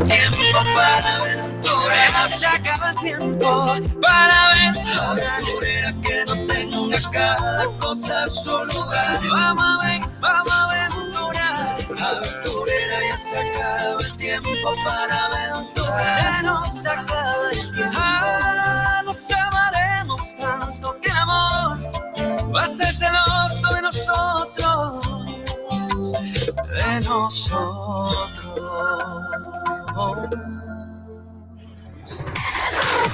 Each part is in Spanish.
tiempo para aventurar. Se acaba el tiempo para aventurar. que no tenga cada cosa su lugar. Vamos a ver, vamos a aventurar. Aventurera ya se acaba el tiempo para aventurar. Se nos acaba el tiempo. Ah, nos amaremos tanto que amor va a ser celoso de nosotros. De nosotros.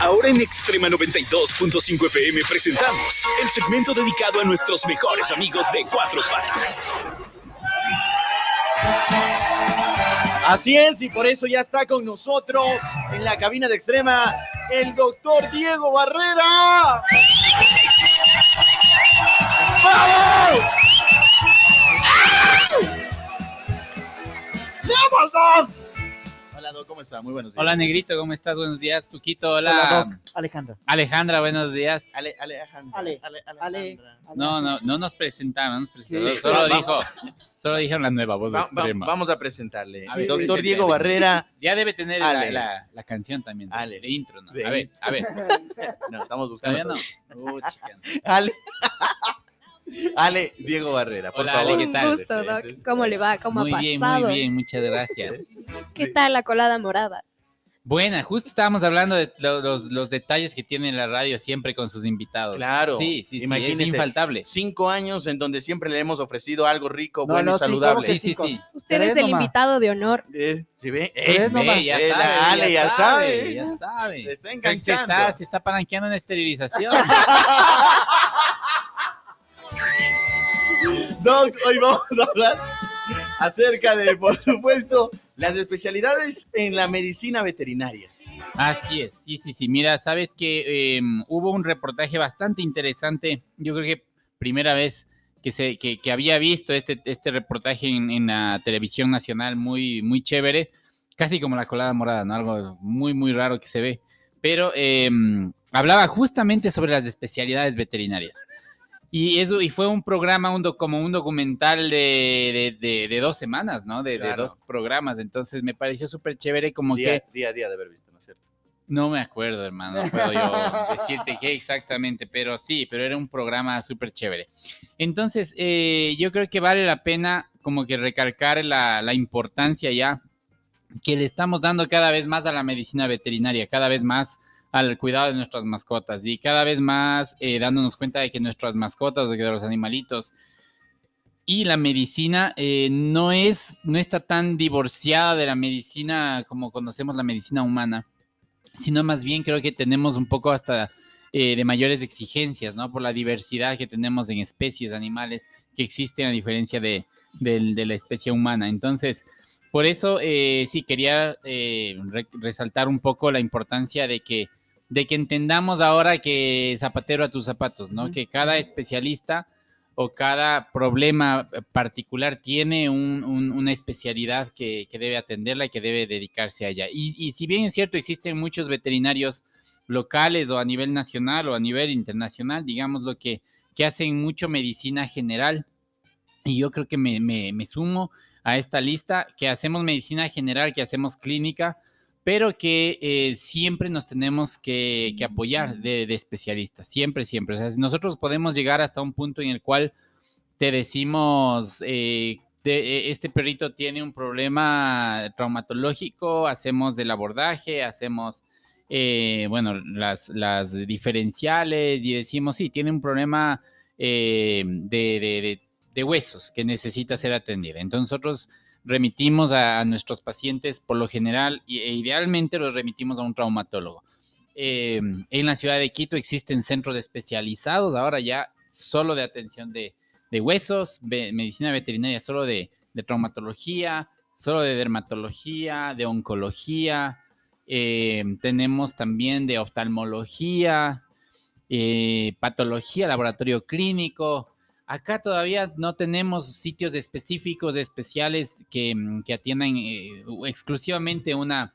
Ahora en Extrema 92.5 FM presentamos el segmento dedicado a nuestros mejores amigos de Cuatro Patas. Así es, y por eso ya está con nosotros en la cabina de Extrema el doctor Diego Barrera. ¡Vamos! ¡Vamos, está? Muy buenos días. Hola, Negrito, ¿cómo estás? Buenos días, Tuquito. Hola, Hola, Doc. Alejandra. Alejandra, buenos días. Ale, Alejandra. Ale, Ale, Ale. Alejandra. No, no, no nos presentaron, no nos presentaron. Sí, solo dijo, solo dijeron la nueva voz Va- va- extrema. vamos a presentarle. A ver, doctor presente, Diego. Barrera. Ya debe tener la, la- la canción también, de, Ale. de intro, ¿no? De a ver, a ver. No, estamos buscando. Todavía no. Uh, chica. Ale. Ale Diego Barrera, por Hola, favor. Ale, ¿qué Un tal? gusto, Doc. ¿Cómo le va? ¿Cómo Muy ha bien, pasado? muy bien, muchas gracias. ¿Qué tal la colada morada? Buena, justo estábamos hablando de lo- los, los detalles que tiene la radio siempre con sus invitados. Claro. Sí, sí, sí, Imagínese, es infaltable. Cinco años en donde siempre le hemos ofrecido algo rico, No, bueno no, y sí, saludable. ¿cómo Sí, sí, sí. Usted es el nomás. invitado de honor. Eh, ¿Sí ve? Eh, nomás. Ve, ya Eh, la sabe, Ale ya sabe. Ya sabe. Se está Se enganchando. está, se está palanqueando en esterilización. Doc, hoy vamos a hablar acerca de, por supuesto, las especialidades en la medicina veterinaria. Así es, sí, sí, sí. Mira, sabes que em, hubo un reportaje bastante interesante. Yo creo que primera vez que, se, que, había visto este, este reportaje en, en la televisión nacional, muy, muy chévere, casi como la colada morada, ¿no? Algo muy, muy raro que se ve. Pero em, hablaba justamente sobre las especialidades veterinarias. Y eso, y fue un programa, un do- como un documental de, de, de- de dos semanas, ¿no? De, Claro. dos programas. Entonces me pareció súper chévere como que... Día, día a día de haber visto, ¿no es cierto? No me acuerdo, hermano. No puedo yo decirte qué exactamente, pero sí, pero era un programa súper chévere. Entonces, eh, yo creo que vale la pena como que recalcar la, la importancia ya que le estamos dando cada vez más a la medicina veterinaria, cada vez más al cuidado de nuestras mascotas y cada vez más eh, dándonos cuenta de que nuestras mascotas, de que los animalitos y la medicina eh, no es no está tan divorciada de la medicina como conocemos la medicina humana sino más bien creo que tenemos un poco hasta eh, de mayores exigencias, ¿no? Por la diversidad que tenemos en especies animales que existen a diferencia de, del- de la especie humana. Entonces, por eso eh, sí quería eh, re- resaltar un poco la importancia de que, de que entendamos ahora que zapatero a tus zapatos, ¿no? Que cada especialista o cada problema particular tiene un- un- una especialidad que, que debe atenderla y que debe dedicarse a ella. Y, y si bien es cierto, existen muchos veterinarios locales o a nivel nacional o a nivel internacional, digamos lo que, que hacen mucho medicina general. Y yo creo que me, me- me sumo a esta lista, que hacemos medicina general, que hacemos clínica, pero que eh, siempre nos tenemos que, que apoyar de, especialistas, siempre, siempre. O sea, nosotros podemos llegar hasta un punto en el cual te decimos, eh, te- este perrito tiene un problema traumatológico, hacemos el abordaje, hacemos, eh, bueno, las, las diferenciales y decimos, sí, tiene un problema de- de huesos que necesita ser atendida. Entonces nosotros remitimos a, nuestros pacientes por lo general e idealmente los remitimos a un traumatólogo. Eh, en la ciudad de Quito existen centros especializados ahora ya solo de atención de, huesos, medicina veterinaria solo de, de traumatología, solo de dermatología, de oncología. eh, tenemos también de oftalmología, eh, patología, laboratorio clínico. Acá todavía no tenemos sitios específicos, especiales que, mm, atiendan eh, exclusivamente una,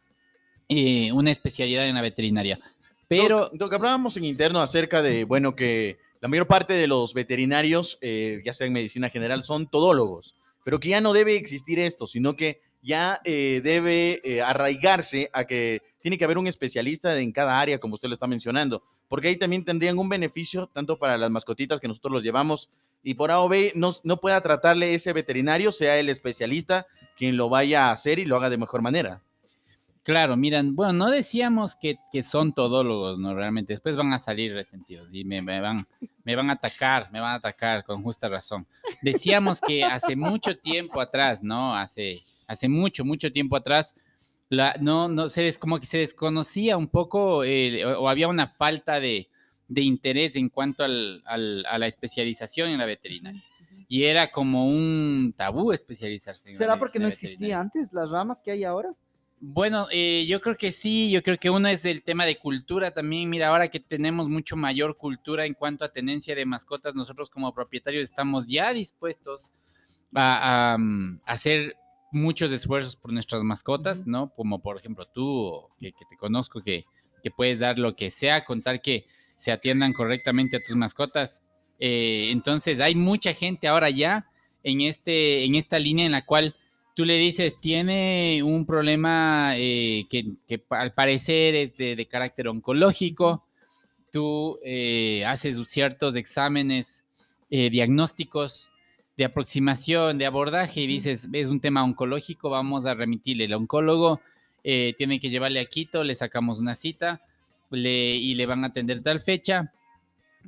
eh, una especialidad en la veterinaria. Pero Doc, hablábamos en interno acerca de, bueno, que la mayor parte de los veterinarios, eh, ya sea en medicina general, son todólogos, pero que ya no debe existir esto, sino que ya eh, debe eh, arraigarse a que tiene que haber un especialista en cada área, como usted lo está mencionando, porque ahí también tendrían un beneficio tanto para las mascotitas que nosotros los llevamos y por A no, no pueda tratarle ese veterinario, sea el especialista quien lo vaya a hacer y lo haga de mejor manera. Claro, miran, bueno, no decíamos que, que son todólogos, ¿no? Realmente, después van a salir resentidos y me, me van, me van a atacar, me van a atacar con justa razón. Decíamos que hace mucho tiempo atrás, ¿no? Hace, hace mucho, mucho tiempo atrás, la, no, no, se des, como que se desconocía un poco eh, o, o había una falta de, de interés en cuanto al, al- a la especialización en la veterinaria. Y era como un tabú especializarse en ¿Será porque no existía antes las ramas que hay ahora? Bueno, eh, yo creo que sí, yo creo que uno es el tema de cultura también. Mira, ahora que tenemos mucho mayor cultura en cuanto a tenencia de mascotas, nosotros como propietarios estamos ya dispuestos a, a, mm, hacer muchos esfuerzos por nuestras mascotas, ¿no? Como por ejemplo tú, que, que te conozco, que, que puedes dar lo que sea, contar que se atiendan correctamente a tus mascotas. Eh, entonces, hay mucha gente ahora ya en, este, en esta línea en la cual tú le dices, tiene un problema eh, que, que al parecer es de, de carácter oncológico, tú eh, haces ciertos exámenes eh, diagnósticos de aproximación, de abordaje y dices, es un tema oncológico, vamos a remitirle. El oncólogo eh, tiene que llevarle a Quito, le sacamos una cita le- y le van a atender tal fecha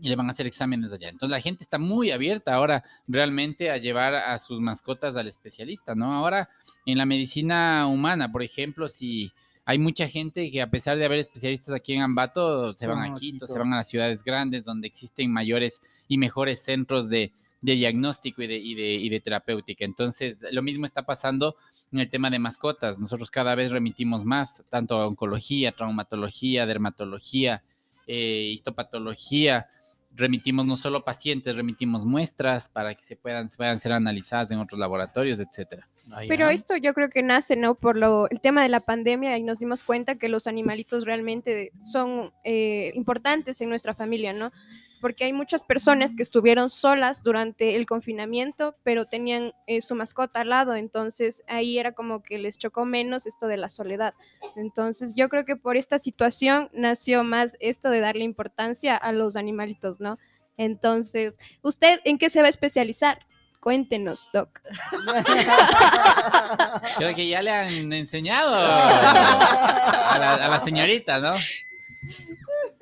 y le van a hacer exámenes allá. Entonces la gente está muy abierta ahora realmente a llevar a sus mascotas al especialista, ¿no? Ahora en la medicina humana, por ejemplo, si hay mucha gente que a pesar de haber especialistas aquí en Ambato, se van a a Quito, Quito. se van a las ciudades grandes donde existen mayores y mejores centros de, de diagnóstico y de, y, de, y de terapéutica. Entonces, lo mismo está pasando en el tema de mascotas. Nosotros cada vez remitimos más, tanto a oncología, traumatología, dermatología, eh, histopatología. Remitimos no solo pacientes, remitimos muestras para que se puedan, puedan ser analizadas en otros laboratorios, etcétera. Pero esto yo creo que nace, ¿no? Por lo, el tema de la pandemia y nos dimos cuenta que los animalitos realmente son eh, importantes en nuestra familia, ¿no? Porque hay muchas personas que estuvieron solas durante el confinamiento, pero tenían eh, su mascota al lado, entonces ahí era como que les chocó menos esto de la soledad. Entonces yo creo que por esta situación nació más esto de darle importancia a los animalitos, ¿no? Entonces, ¿usted en qué se va a especializar? Cuéntenos, Doc. Creo que ya le han enseñado a la, a la señorita, ¿no?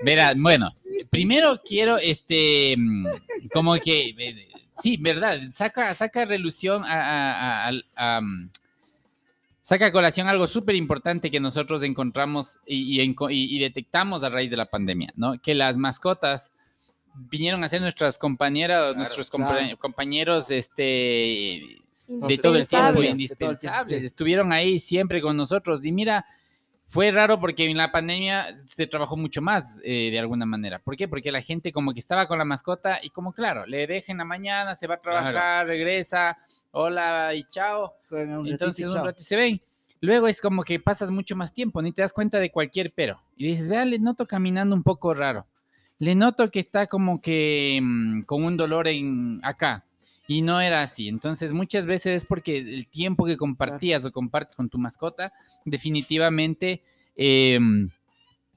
Verá, bueno, primero quiero, este, mm, como que, eh, sí, verdad, saca, saca relución a, a- a- al- a, mm, saca a colación algo súper importante que nosotros encontramos y, y y- y detectamos a raíz de la pandemia, ¿no? Que las mascotas vinieron a ser nuestras compañeras, nuestros compa- claro. compañeros, este, de todo el tiempo, Indispensables. De todo el tiempo. indispensables. Estuvieron ahí siempre con nosotros. Y mira, fue raro porque en la pandemia se trabajó mucho más eh, de alguna manera. ¿Por qué? Porque la gente como que estaba con la mascota y como claro, le deja en la mañana, se va a trabajar, regresa, hola y chao. Un y Entonces un rato se ven. Luego es como que pasas mucho más tiempo, ni te das cuenta de cualquier pero. Y dices, vea, le noto caminando un poco raro. Le noto que está como que mm, con un dolor en acá. Y no era así. Entonces muchas veces es porque el tiempo que compartías o compartes con tu mascota definitivamente eh,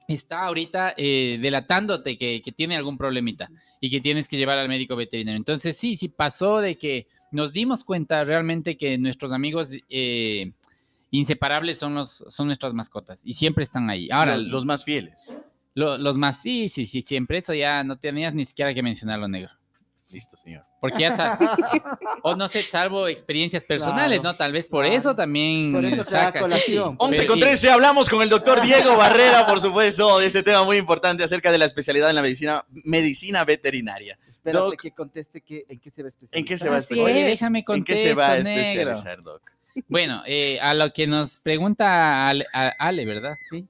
está ahorita eh, delatándote que, que tiene algún problemita y que tienes que llevar al médico veterinario. Entonces sí, sí pasó de que nos dimos cuenta realmente que nuestros amigos eh, inseparables son, los, son nuestras mascotas y siempre están ahí. Ahora, los, los más fieles. lo- los más, sí, sí, sí, siempre. Eso ya no tenías ni siquiera que mencionarlo, negro. Listo, señor. Porque ya sa- o no sé, salvo experiencias personales, Claro, ¿no? Tal vez por claro. eso también Por eso sí, colación. 11 pero- con y- 13, hablamos con el doctor Diego Barrera, por supuesto, de este tema muy importante acerca de la especialidad en la medicina, medicina veterinaria. Espérate Doc. que conteste que, en qué se va a especializar. ¿En qué se va a especializar? Oye, déjame ¿En contesto, qué se va a negro. especializar, Doc? Bueno, eh, a lo que nos pregunta Ale, a- Ale, ¿verdad? Sí.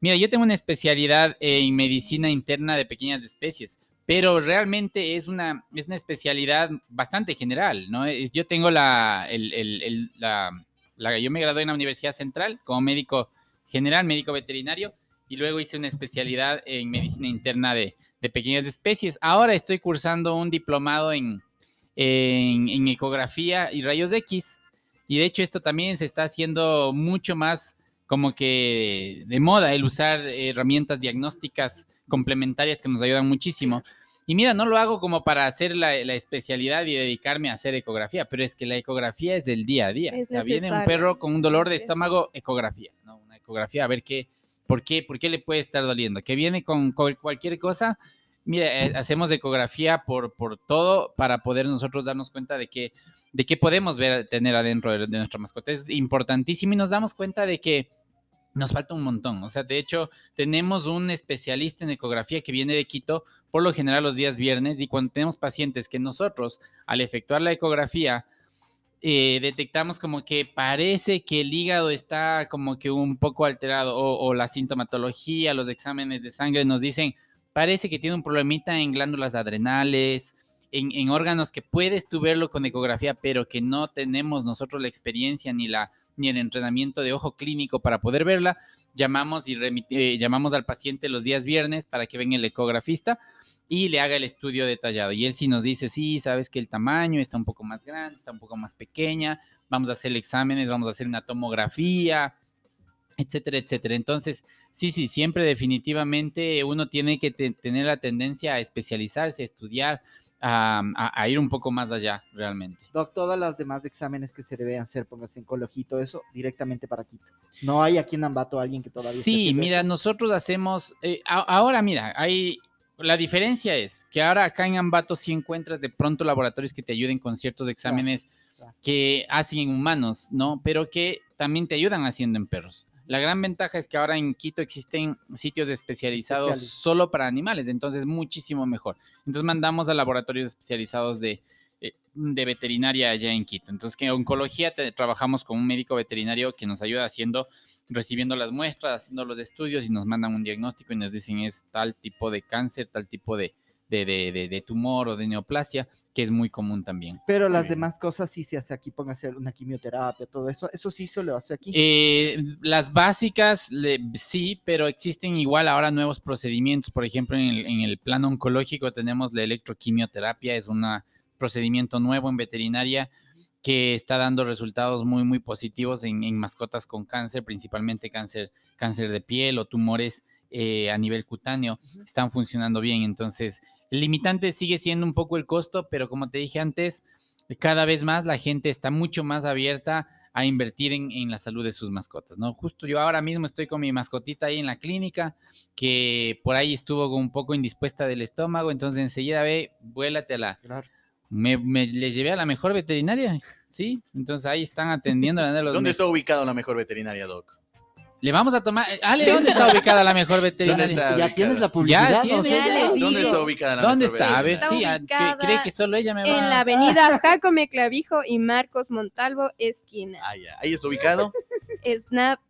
Mira, yo tengo una especialidad en medicina interna de pequeñas especies, pero realmente es una, es una especialidad bastante general, ¿no? Yo tengo la, el- el- el- la, la- yo me gradué en la Universidad Central como médico general, médico veterinario, y luego hice una especialidad en medicina interna de, de pequeñas especies. Ahora estoy cursando un diplomado en, en, en ecografía y rayos X Y de hecho esto también se está haciendo mucho más como que de moda el usar herramientas diagnósticas complementarias que nos ayudan muchísimo. Y mira, no lo hago como para hacer la, la especialidad y dedicarme a hacer ecografía, pero es que la ecografía es del día a día. Es o sea, viene un perro con un dolor de estómago, ecografía, ¿no? Una ecografía, a ver qué, por qué, por qué le puede estar doliendo. Que viene con, con cualquier cosa, mira, eh, hacemos ecografía por, por todo para poder nosotros darnos cuenta de que, de qué podemos ver, tener adentro de, de nuestra mascota. Es importantísimo y nos damos cuenta de que nos falta un montón. O sea, de hecho, tenemos un especialista en ecografía que viene de Quito por lo general los días viernes y cuando tenemos pacientes que nosotros, al efectuar la ecografía, eh, detectamos como que parece que el hígado está como que un poco alterado o, la sintomatología, los exámenes de sangre nos dicen, parece que tiene un problemita en glándulas adrenales, en, en órganos que puedes tú verlo con ecografía, pero que no tenemos nosotros la experiencia ni, la, ni el entrenamiento de ojo clínico para poder verla. Llamamos, y eh, llamamos al paciente los días viernes para que venga el ecografista y le haga el estudio detallado. Y él sí nos dice, sí, sabes que el tamaño está un poco más grande, está un poco más pequeña, vamos a hacer exámenes, vamos a hacer una tomografía, etcétera, etcétera. Entonces, sí, sí, siempre definitivamente uno tiene que te- tener la tendencia a especializarse, a estudiar, a, a- a ir un poco más allá realmente. Doc, todas las demás exámenes que se deben hacer, póngase en todo eso, directamente para Quito. No hay aquí en Ambato alguien que todavía Sí, mira, eso? nosotros hacemos, eh, a- ahora mira, hay, la diferencia es que ahora acá en Ambato sí encuentras de pronto laboratorios que te ayuden con ciertos exámenes claro. que hacen en humanos, ¿no? Pero que también te ayudan haciendo en perros. La gran ventaja es que ahora en Quito existen sitios especializados Especiales. solo para animales, entonces muchísimo mejor. Entonces mandamos a laboratorios especializados de, eh, de veterinaria allá en Quito. Entonces que en oncología te- trabajamos con un médico veterinario que nos ayuda haciendo recibiendo las muestras, haciendo los estudios y nos mandan un diagnóstico y nos dicen es tal tipo de cáncer, tal tipo de- de- de tumor o de neoplasia, que es muy común también. Pero las demás cosas sí se hace aquí, póngase una quimioterapia, todo eso, eso sí se lo hace aquí. Eh, las básicas, le- sí, pero existen igual ahora nuevos procedimientos. Por ejemplo, en el, en el plano oncológico tenemos la electroquimioterapia, es un procedimiento nuevo en veterinaria que está dando resultados muy, muy positivos en, en mascotas con cáncer, principalmente cáncer, cáncer de piel o tumores eh, a nivel cutáneo. Están funcionando bien. Entonces, el limitante sigue siendo un poco el costo, pero como te dije antes, cada vez más la gente está mucho más abierta a invertir en, en la salud de sus mascotas, ¿no? Justo yo ahora mismo estoy con mi mascotita ahí en la clínica, que por ahí estuvo un poco indispuesta del estómago, entonces enseguida ve, vuélate a la... Claro. Me, me- le llevé a la mejor veterinaria, ¿sí? Entonces ahí están atendiendo. a los ¿Dónde está ubicada la mejor veterinaria, Doc? Le vamos a tomar... Ale, ¿dónde está ubicada la mejor veterinaria? está? ya tienes la publicidad. ¿Dónde digo, está ubicada la ¿Dónde mejor está? A ver, Está sí, ¿cree que solo ella me va En la avenida Jacome Clavijo y Marcos Montalvo, esquina. Ah, ya. Ahí está ubicado. Snap,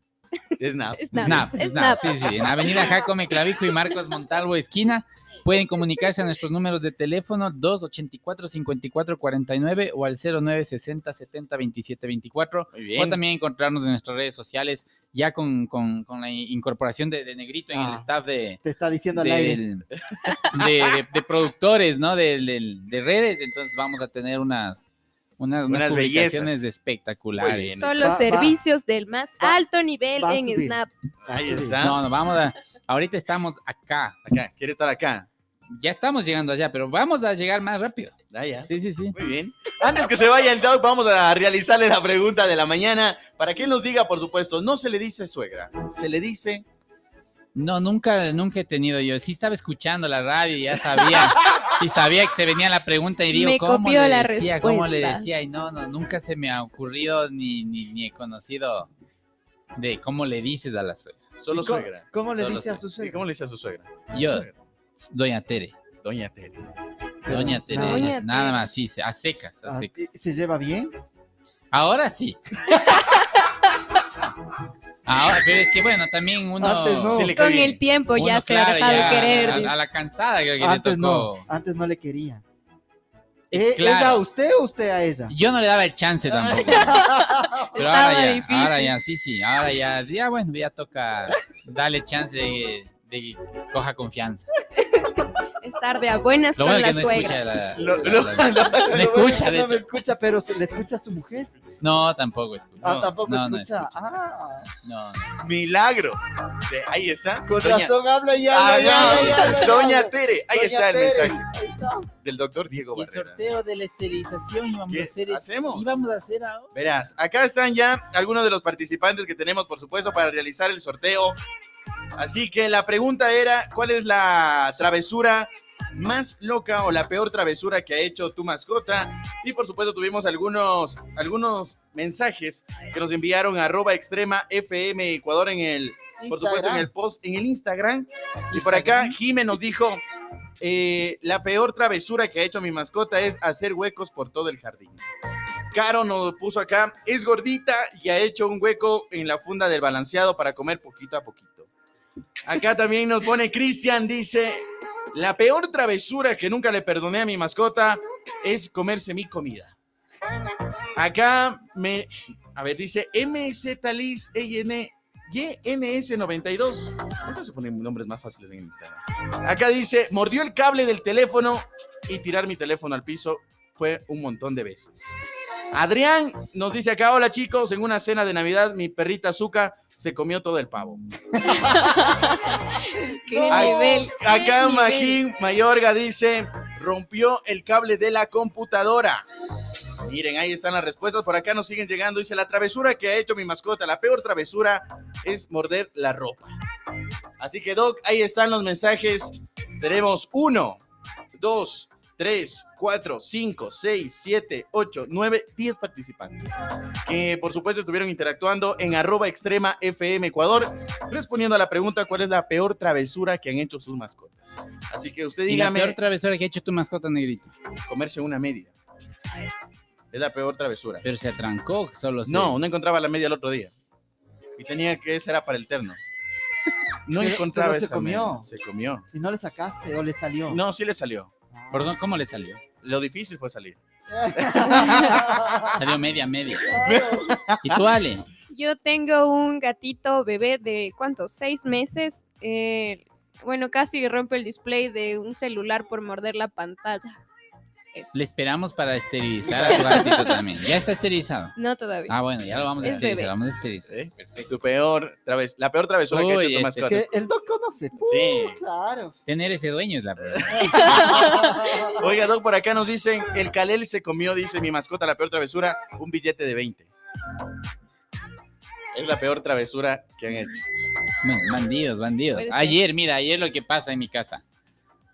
snap, Snap, snap. Snap, sí, sí, en la avenida Jacome Clavijo y Marcos Montalvo, esquina. Pueden comunicarse a nuestros números de teléfono 284-5449 o al 0960-70-2724. Muy O también encontrarnos en nuestras redes sociales ya con, con- con la incorporación de, de Negrito en el Ah. staff de, Te está diciendo al aire. de, de- de productores, ¿no? De, de- de redes. Entonces vamos a tener unas, unas, unas Unas publicaciones bellezas. espectaculares. Son los va- servicios del más va- alto nivel en. Snap. Ahí Ah, está. No, no, vamos a. Ahorita estamos acá. Acá. ¿Quiere estar acá? Ya estamos llegando allá, pero vamos a llegar más rápido. Ah, ya. Sí, sí, sí. Muy bien. Antes que se vaya el Doc, vamos a realizarle la pregunta de la mañana para que él nos diga, por supuesto, no se le dice suegra, se le dice No, nunca, nunca he tenido yo. Sí estaba escuchando la radio y ya sabía. y sabía que se venía la pregunta y digo, Me ¿cómo copió le la decía? ¿Cómo le decía? Y no, no, nunca se me ha ocurrido ni, ni, ni he conocido de cómo le dices a la suegra. solo ¿Y cómo- suegra. ¿Cómo le dice a su ¿Y suegra? cómo le dice a su suegra? Yo, Suegra. Doña Tere. Doña Tere. Doña Tere. Doña Nada Tere. más, sí, a secas, a secas. ¿Se lleva bien? Ahora sí. Ahora, pero es que bueno, también uno. Antes no. Sí le cae Con el tiempo ya se ha dejado ya querer. A, la cansada creo que Antes le tocó. no, antes no le quería. Eh, claro. ¿Ella a usted o usted a ella? Yo no le daba el chance tampoco. Pero ahora ya, difícil. ahora ya, sí, sí, ahora ya, ya bueno, ya toca darle chance de, de que coja confianza. Estar de a buenas Lo con bueno la es que no suegra. escucha Me escucha, de no me hecho. escucha, pero le escucha a su mujer. No, tampoco escucha. Ah, No, tampoco no, no escucha. escucha. Ah, No, Milagro. De- ahí está. con Doña- razón habla y Ah, habla, y habla, y habla, y Doña. Tere, ahí Doña está el Tere, mensaje ahí está. del doctor Diego Y el Barrera. sorteo de la esterilización íbamos ¿Qué a hacer. es- hacemos? Íbamos a hacer ahora. Verás, acá están ya algunos de los participantes que tenemos, por supuesto, para realizar el sorteo. Así que la pregunta era, ¿cuál es la travesura más loca o la peor travesura que ha hecho tu mascota? Y por supuesto tuvimos algunos, algunos mensajes que nos enviaron a arroba extrema FM Ecuador en el, por supuesto, en el post, en el Instagram. Y por acá, Jime nos dijo, eh, la peor travesura que ha hecho mi mascota es hacer huecos por todo el jardín. Caro nos puso acá, es gordita y ha hecho un hueco en la funda del balanceado para comer poquito a poquito. Acá también nos pone Cristian, dice, la peor travesura que nunca le perdoné a mi mascota es comerse mi comida. Acá me, a ver, dice MZ Liz EN YNS92. ¿Cuándo se ponen nombres más fáciles en Instagram? Acá dice, mordió el cable del teléfono y tirar mi teléfono al piso fue un montón de veces. Adrián nos dice acá, hola chicos, en una cena de Navidad mi perrita Zuka se comió todo el pavo. Qué nivel. qué Acá nivel. Magín Mayorga dice, rompió el cable de la computadora. Miren, ahí están las respuestas. Por acá nos siguen llegando. Dice, la travesura que ha hecho mi mascota, la peor travesura es morder la ropa. Así que, Doc, ahí están los mensajes. Tenemos uno, dos, tres, cuatro, cinco, seis, siete, ocho, nueve, diez participantes. Que, por supuesto, estuvieron interactuando en arroba extrema FM Ecuador, respondiendo a la pregunta, ¿cuál es la peor travesura que han hecho sus mascotas? Así que usted Y la dígame, peor travesura que ha hecho tu mascota, negrito. comerse una media. Es la peor travesura. Pero se atrancó, solo se- No, no encontraba la media el otro día. Y tenía que esa era para el terno. No encontraba pero se esa comió. media. Se comió. Si no le sacaste o le salió. No, sí le salió. Perdón, ¿cómo le salió? Lo difícil fue salir. Salió media, media. ¿Y tú, Ale? Yo tengo un gatito bebé de ¿cuántos? Seis meses. Eh, bueno, casi rompe el display de un celular por morder la pantalla. Eso. Le esperamos para esterilizar a tu gatito también. Ya está esterilizado. No todavía. Ah, bueno, ya lo vamos a Es esterilizar. bebé. Vamos a esterilizar. ¿Eh? Tu peor traves la peor travesura que ha hecho tu este- mascota. Que el doc conoce. Sí. Uh, claro. Tener ese dueño es la peor. Oiga, Doc, por acá nos dicen, el Calel se comió, dice mi mascota, la peor travesura, un billete de 20. Es la peor travesura que han hecho. Bandidos, bandidos. Ayer, mira, ayer lo que pasa en mi casa.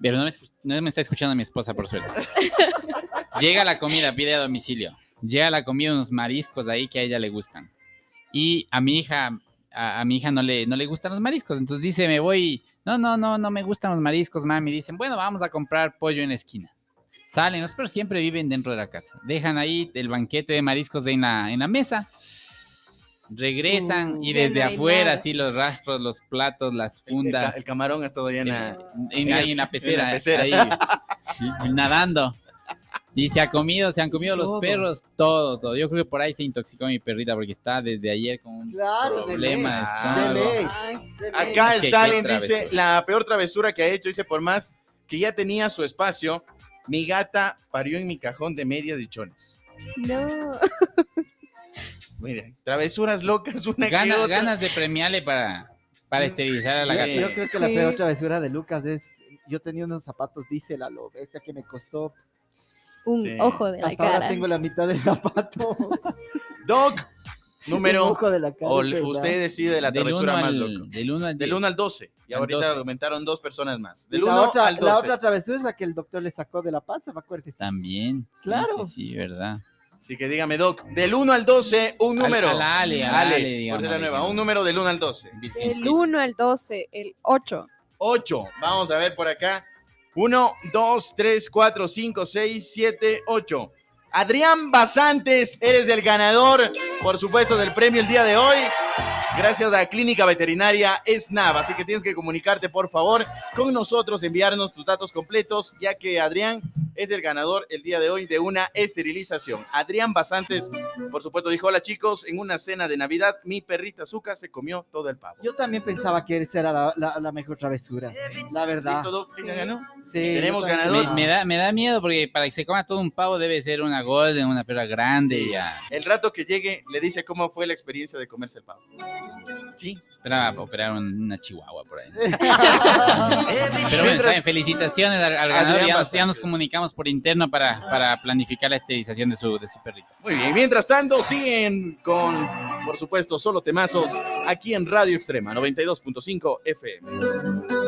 Pero no me, no me está escuchando mi esposa, por suerte. Llega la comida, pide a domicilio. Llega la comida, unos mariscos ahí que a ella le gustan. Y a mi hija, a, a mi hija no le, no le gustan los mariscos. Entonces dice, me voy. No, no, no, no me gustan los mariscos, mami. Dicen, bueno, vamos a comprar pollo en la esquina. Salen, los perros siempre viven dentro de la casa. Dejan ahí el banquete de mariscos en la, en la mesa. Regresan Uh, y desde afuera, nada. así los rastros, los platos, las El, el fundas. el camarón ha estado llena. En, En ahí el- en la pecera, en la pecera. ahí, nadando. Y se ha comido, se han comido los Todo. perros, todo, todo. Yo creo que por ahí se intoxicó mi perrita porque está desde ayer con un Claro, problema de ley. De ley. Ay, de ley. Acá Qué- Stalin qué dice, la peor travesura que ha hecho, dice, por más que ya tenía su espacio, mi gata parió en mi cajón de medias y chones. no. Miren, travesuras locas, una que Ganas, otra. ganas de premiarle para, para esterilizar a la gata. Yo creo que la peor travesura de Lucas es. Yo tenía unos zapatos diésel a lo bestia que me costó. Un Sí. ojo de la Hasta ahora cara. tengo la mitad del zapato. Doc, Un número, ojo de la cara. o le- usted decide la del 1 travesura más al, loca. del uno al Del 10. 1 al 12. Y Al ahorita 12. aumentaron dos personas más. Del la 1 otra, al 12. la otra travesura es la que el doctor le sacó de la panza, me acuerdo. También. Sí, Claro. Sí, sí, verdad. Así que dígame, Doc, del 1 al 12, un Al- número. a la Ale, a la Ale, Ale, por digamos, la nueva, un número del 1 al 12. Del Virgencita. 1 al 12, el 8. 8. Vamos a ver por acá. 1, 2, 3, 4, 5, 6, 7, 8. Adrián Basantes, eres el ganador, por supuesto, del premio el día de hoy. Gracias a Clínica Veterinaria SNAV. Así que tienes que comunicarte, por favor, con nosotros, enviarnos tus datos completos, ya que Adrián es el ganador el día de hoy de una esterilización. Adrián Basantes, por supuesto, dijo: Hola chicos, en una cena de Navidad, mi perrita Zuka se comió todo el pavo. Yo también pensaba que esa era la, la- la mejor travesura, la verdad. ¿Listo, Doc? ¿Quién ganó? Sí, Tenemos ganador. Me, me da, me da miedo porque para que se coma todo un pavo debe ser una golden, una perra grande Sí. ya. El rato que llegue, le dice cómo fue la experiencia de comerse el pavo. Sí. Esperaba operar un- una chihuahua por ahí. Pero bueno, felicitaciones al, al ganador. Ya nos, ya Basantes. nos comunicamos por interno para, para planificar la esterilización de su, de su perrito. Muy bien, mientras tanto, siguen con, por supuesto, solo temazos aquí en Radio Extrema 92.5 FM.